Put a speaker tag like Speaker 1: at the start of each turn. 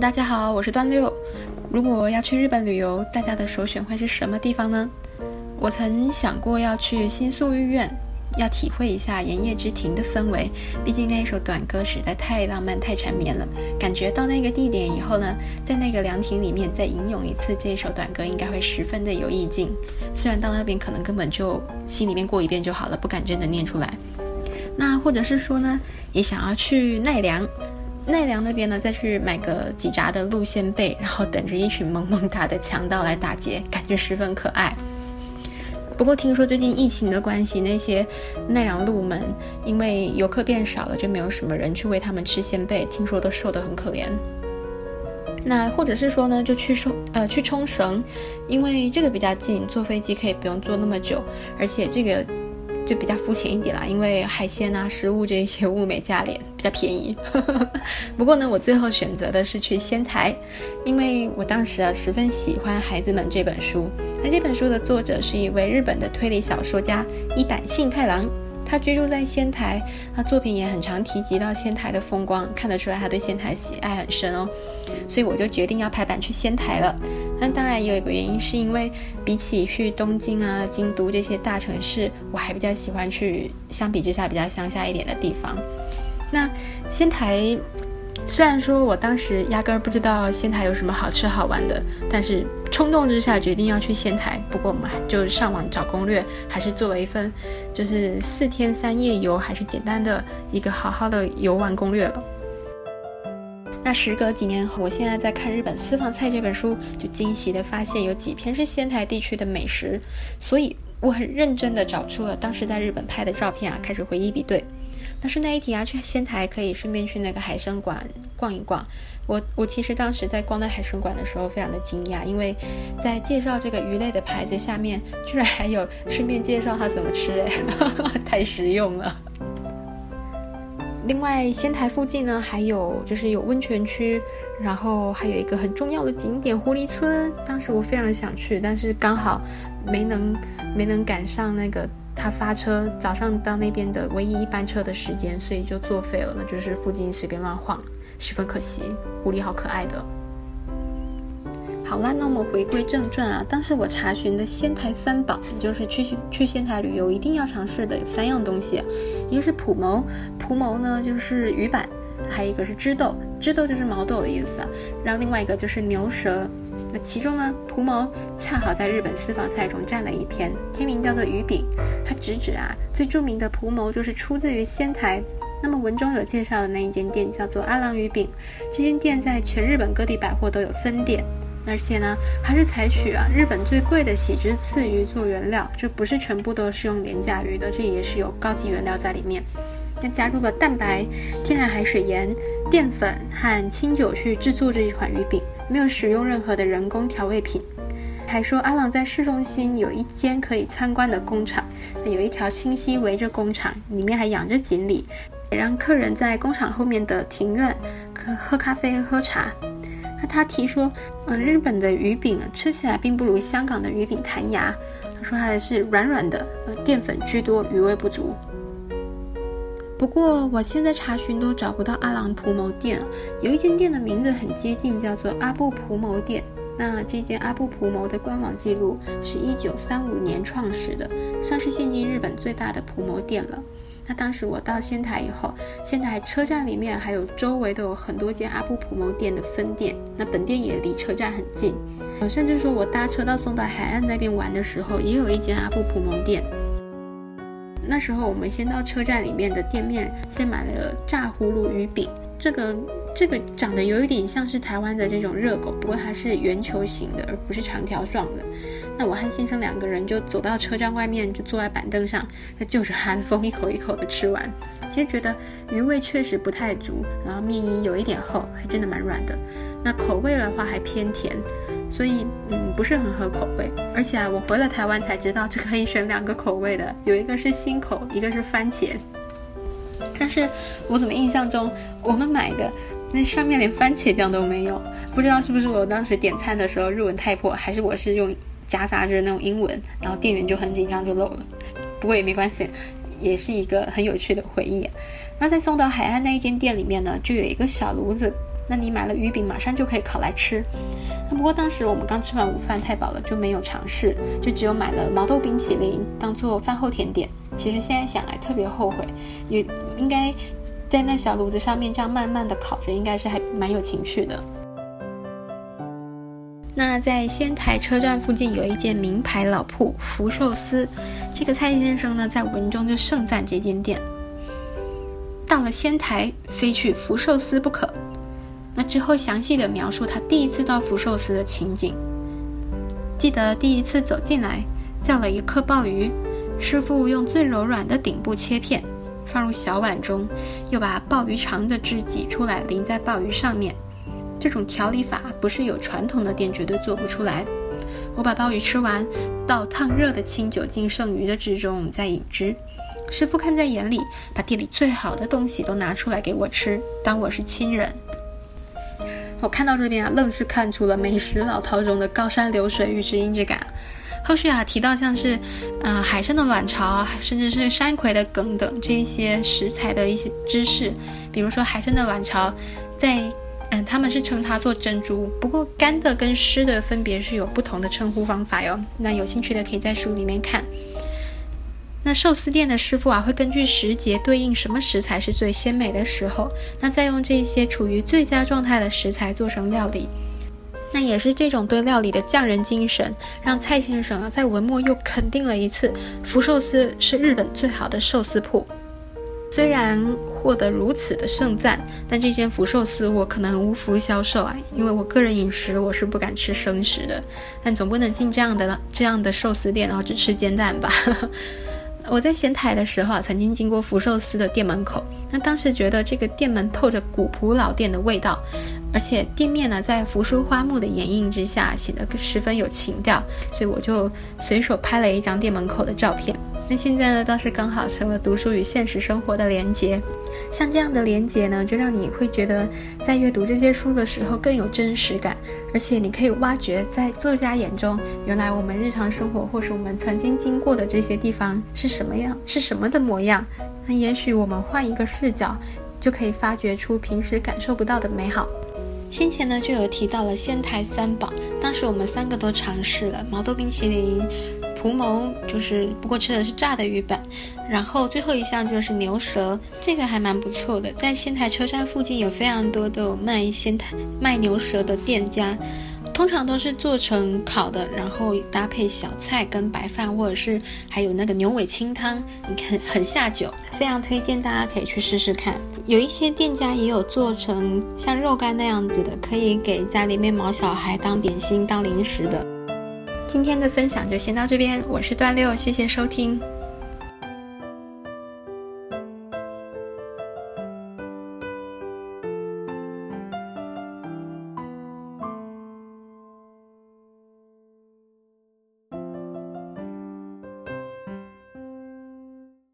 Speaker 1: 大家好，我是段六。如果要去日本旅游，大家的首选会是什么地方呢？我曾想过要去新宿御苑，要体会一下炎夜之庭的氛围。毕竟那一首短歌实在太浪漫、太缠绵了。感觉到那个地点以后呢，在那个凉亭里面再吟咏一次这一首短歌，应该会十分的有意境。虽然到那边可能根本就心里面过一遍就好了，不敢真的念出来。那或者是说呢，也想要去奈良。奈良那边呢，再去买个几扎的鹿仙贝，然后等着一群萌萌哒的强盗来打劫，感觉十分可爱。不过听说最近疫情的关系，那些奈良鹿们因为游客变少了，就没有什么人去喂他们吃仙贝，听说都瘦得很可怜。那或者是说呢，就去冲呃去冲绳，因为这个比较近，坐飞机可以不用坐那么久，而且这个。就比较肤浅一点啦，因为海鲜啊、食物这些物美价廉，比较便宜。不过呢，我最后选择的是去仙台，因为我当时啊十分喜欢《孩子们》这本书。那这本书的作者是一位日本的推理小说家一坂幸太郎。他居住在仙台，他作品也很常提及到仙台的风光，看得出来他对仙台喜爱很深哦。所以我就决定要排版去仙台了。那当然也有一个原因，是因为比起去东京啊、京都这些大城市，我还比较喜欢去相比之下比较乡下一点的地方。那仙台。虽然说我当时压根儿不知道仙台有什么好吃好玩的，但是冲动之下决定要去仙台。不过我们就上网找攻略，还是做了一份就是四天三夜游，还是简单的一个好好的游玩攻略了。那时隔几年后，我现在在看《日本私房菜》这本书，就惊喜的发现有几篇是仙台地区的美食，所以我很认真的找出了当时在日本拍的照片啊，开始回忆比对。那顺带一提啊，去仙台可以顺便去那个海参馆逛一逛。我我其实当时在逛那海参馆的时候，非常的惊讶，因为在介绍这个鱼类的牌子下面，居然还有顺便介绍它怎么吃，哎，太实用了。另外，仙台附近呢，还有就是有温泉区，然后还有一个很重要的景点狐狸村。当时我非常的想去，但是刚好没能 没能赶上那个。他发车早上到那边的唯一一班车的时间，所以就作废了。那就是附近随便乱晃，十分可惜。狐狸好可爱的。好啦，那我们回归正传啊。当时我查询的仙台三宝，就是去去仙台旅游一定要尝试的有三样东西，一个是蒲谋，蒲谋呢就是鱼板，还有一个是枝豆，枝豆就是毛豆的意思。然后另外一个就是牛舌。那其中呢，蒲谋恰好在日本私房菜中占了一篇，天名叫做鱼饼。它直指啊，最著名的蒲谋就是出自于仙台。那么文中有介绍的那一间店叫做阿郎鱼饼，这间店在全日本各地百货都有分店，而且呢，还是采取啊日本最贵的喜之刺鱼做原料，就不是全部都是用廉价鱼的，这也是有高级原料在里面。那加入了蛋白、天然海水盐、淀粉和清酒去制作这一款鱼饼。没有使用任何的人工调味品，还说阿朗在市中心有一间可以参观的工厂，有一条清溪围着工厂，里面还养着锦鲤，也让客人在工厂后面的庭院喝喝咖啡、喝茶。他提说，嗯，日本的鱼饼吃起来并不如香港的鱼饼弹牙，他说还是软软的，呃，淀粉居多，鱼味不足。不过我现在查询都找不到阿郎蒲谋店，有一间店的名字很接近，叫做阿布蒲谋店。那这间阿布蒲谋的官网记录是一九三五年创始的，算是现今日本最大的蒲谋店了。那当时我到仙台以后，仙台车站里面还有周围都有很多间阿布普蒙店的分店，那本店也离车站很近。甚至说我搭车到松岛海岸那边玩的时候，也有一间阿布普蒙店。那时候我们先到车站里面的店面，先买了炸葫芦鱼饼。这个这个长得有一点像是台湾的这种热狗，不过它是圆球形的，而不是长条状的。那我和先生两个人就走到车站外面，就坐在板凳上，就着寒风一口一口的吃完。其实觉得鱼味确实不太足，然后面衣有一点厚，还真的蛮软的。那口味的话还偏甜。所以，嗯，不是很合口味。而且啊，我回了台湾才知道，这可以选两个口味的，有一个是新口，一个是番茄。但是我怎么印象中，我们买的那上面连番茄酱都没有？不知道是不是我当时点餐的时候日文太破，还是我是用夹杂着那种英文，然后店员就很紧张就漏了。不过也没关系，也是一个很有趣的回忆。那在送到海岸那一间店里面呢，就有一个小炉子。那你买了鱼饼，马上就可以烤来吃。不过当时我们刚吃完午饭，太饱了，就没有尝试，就只有买了毛豆冰淇淋当做饭后甜点。其实现在想来特别后悔，也应该在那小炉子上面这样慢慢的烤着，应该是还蛮有情趣的。那在仙台车站附近有一间名牌老铺福寿司，这个蔡先生呢在文中就盛赞这间店。到了仙台，非去福寿司不可。那之后详细的描述他第一次到福寿司的情景。记得第一次走进来，叫了一颗鲍鱼，师傅用最柔软的顶部切片，放入小碗中，又把鲍鱼肠的汁挤出来淋在鲍鱼上面。这种调理法不是有传统的店绝对做不出来。我把鲍鱼吃完，倒烫热的清酒进剩余的汁中再饮之。师傅看在眼里，把店里最好的东西都拿出来给我吃，当我是亲人。我看到这边啊，愣是看出了美食老饕中的高山流水遇知音之感。后续啊提到像是，呃海参的卵巢，甚至是山葵的梗等这些食材的一些知识，比如说海参的卵巢，在。嗯，他们是称它做珍珠，不过干的跟湿的分别是有不同的称呼方法哟。那有兴趣的可以在书里面看。那寿司店的师傅啊，会根据时节对应什么食材是最鲜美的时候，那再用这些处于最佳状态的食材做成料理。那也是这种对料理的匠人精神，让蔡先生啊在文末又肯定了一次，福寿司是日本最好的寿司铺。虽然获得如此的盛赞，但这间福寿司我可能无福消受啊，因为我个人饮食我是不敢吃生食的。但总不能进这样的这样的寿司店，然后只吃煎蛋吧。我在仙台的时候啊，曾经经过福寿司的店门口，那当时觉得这个店门透着古朴老店的味道，而且店面呢在扶疏花木的掩映之下，显得十分有情调，所以我就随手拍了一张店门口的照片。那现在呢，倒是刚好成了读书与现实生活的连接。像这样的连接呢，就让你会觉得在阅读这些书的时候更有真实感，而且你可以挖掘在作家眼中，原来我们日常生活或是我们曾经经过的这些地方是什么样，是什么的模样。那也许我们换一个视角，就可以发掘出平时感受不到的美好。先前呢就有提到了仙台三宝，当时我们三个都尝试了毛豆冰淇淋。图谋就是，不过吃的是炸的鱼板，然后最后一项就是牛舌，这个还蛮不错的。在仙台车站附近有非常多的卖仙台卖牛舌的店家，通常都是做成烤的，然后搭配小菜跟白饭，或者是还有那个牛尾清汤，你看很下酒，非常推荐大家可以去试试看。有一些店家也有做成像肉干那样子的，可以给家里面毛小孩当点心、当零食的。今天的分享就先到这边，我是段六，谢谢收听。